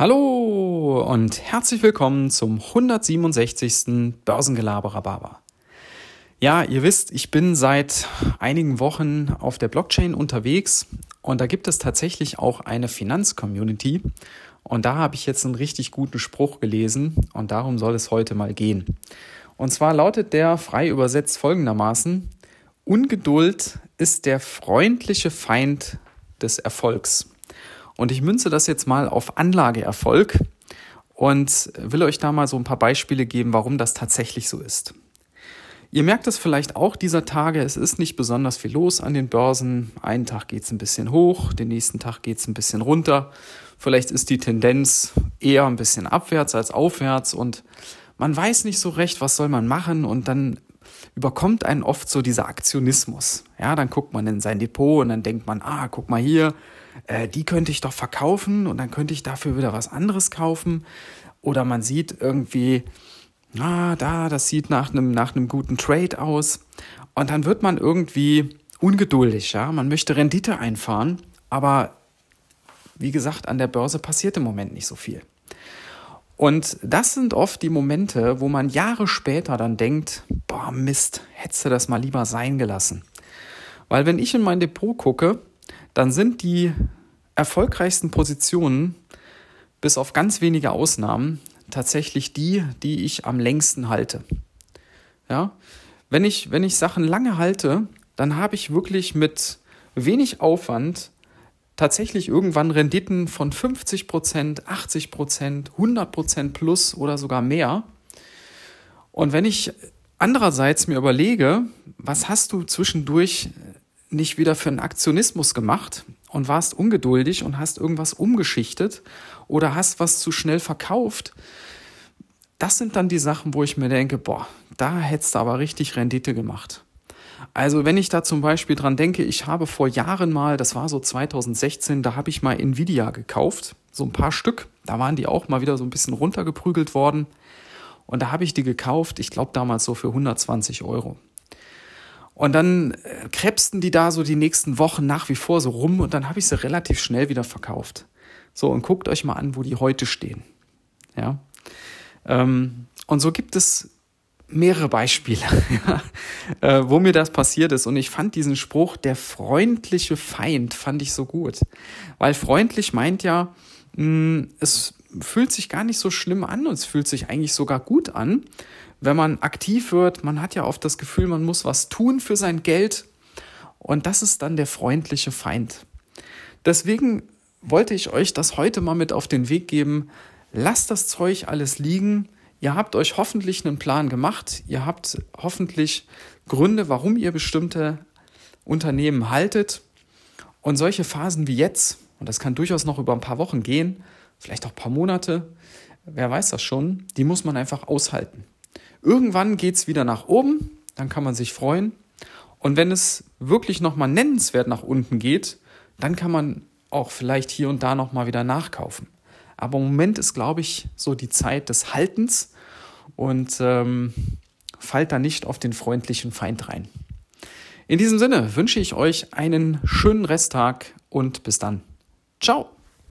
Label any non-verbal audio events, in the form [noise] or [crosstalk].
Hallo und herzlich willkommen zum 167. Börsengelaber Ja, ihr wisst, ich bin seit einigen Wochen auf der Blockchain unterwegs und da gibt es tatsächlich auch eine Finanzcommunity und da habe ich jetzt einen richtig guten Spruch gelesen und darum soll es heute mal gehen. Und zwar lautet der frei übersetzt folgendermaßen: Ungeduld ist der freundliche Feind des Erfolgs. Und ich münze das jetzt mal auf Anlageerfolg und will euch da mal so ein paar Beispiele geben, warum das tatsächlich so ist. Ihr merkt es vielleicht auch dieser Tage, es ist nicht besonders viel los an den Börsen. Einen Tag geht es ein bisschen hoch, den nächsten Tag geht es ein bisschen runter. Vielleicht ist die Tendenz eher ein bisschen abwärts als aufwärts und man weiß nicht so recht, was soll man machen und dann überkommt einen oft so dieser Aktionismus. Ja, dann guckt man in sein Depot und dann denkt man, ah, guck mal hier, äh, die könnte ich doch verkaufen und dann könnte ich dafür wieder was anderes kaufen. Oder man sieht irgendwie, ah, da, das sieht nach einem, nach einem guten Trade aus. Und dann wird man irgendwie ungeduldig, ja. Man möchte Rendite einfahren, aber wie gesagt, an der Börse passiert im Moment nicht so viel. Und das sind oft die Momente, wo man Jahre später dann denkt, boah, Mist, hättest du das mal lieber sein gelassen. Weil wenn ich in mein Depot gucke, dann sind die erfolgreichsten Positionen, bis auf ganz wenige Ausnahmen, tatsächlich die, die ich am längsten halte. Ja? Wenn, ich, wenn ich Sachen lange halte, dann habe ich wirklich mit wenig Aufwand tatsächlich irgendwann Renditen von 50 Prozent, 80 Prozent, 100 Prozent plus oder sogar mehr. Und wenn ich andererseits mir überlege, was hast du zwischendurch nicht wieder für einen Aktionismus gemacht und warst ungeduldig und hast irgendwas umgeschichtet oder hast was zu schnell verkauft. Das sind dann die Sachen, wo ich mir denke, boah, da hättest du aber richtig Rendite gemacht. Also wenn ich da zum Beispiel dran denke, ich habe vor Jahren mal, das war so 2016, da habe ich mal Nvidia gekauft, so ein paar Stück. Da waren die auch mal wieder so ein bisschen runtergeprügelt worden. Und da habe ich die gekauft, ich glaube damals so für 120 Euro. Und dann äh, krebsten die da so die nächsten Wochen nach wie vor so rum und dann habe ich sie relativ schnell wieder verkauft. So, und guckt euch mal an, wo die heute stehen. Ja. Ähm, und so gibt es mehrere Beispiele, [laughs] äh, wo mir das passiert ist. Und ich fand diesen Spruch, der freundliche Feind, fand ich so gut. Weil freundlich meint ja, hm, es fühlt sich gar nicht so schlimm an und es fühlt sich eigentlich sogar gut an wenn man aktiv wird, man hat ja oft das Gefühl, man muss was tun für sein Geld und das ist dann der freundliche Feind. Deswegen wollte ich euch das heute mal mit auf den Weg geben. Lasst das Zeug alles liegen. Ihr habt euch hoffentlich einen Plan gemacht. Ihr habt hoffentlich Gründe, warum ihr bestimmte Unternehmen haltet. Und solche Phasen wie jetzt, und das kann durchaus noch über ein paar Wochen gehen, vielleicht auch ein paar Monate, wer weiß das schon, die muss man einfach aushalten. Irgendwann geht es wieder nach oben, dann kann man sich freuen. Und wenn es wirklich nochmal nennenswert nach unten geht, dann kann man auch vielleicht hier und da nochmal wieder nachkaufen. Aber im Moment ist, glaube ich, so die Zeit des Haltens und ähm, fallt da nicht auf den freundlichen Feind rein. In diesem Sinne wünsche ich euch einen schönen Resttag und bis dann. Ciao!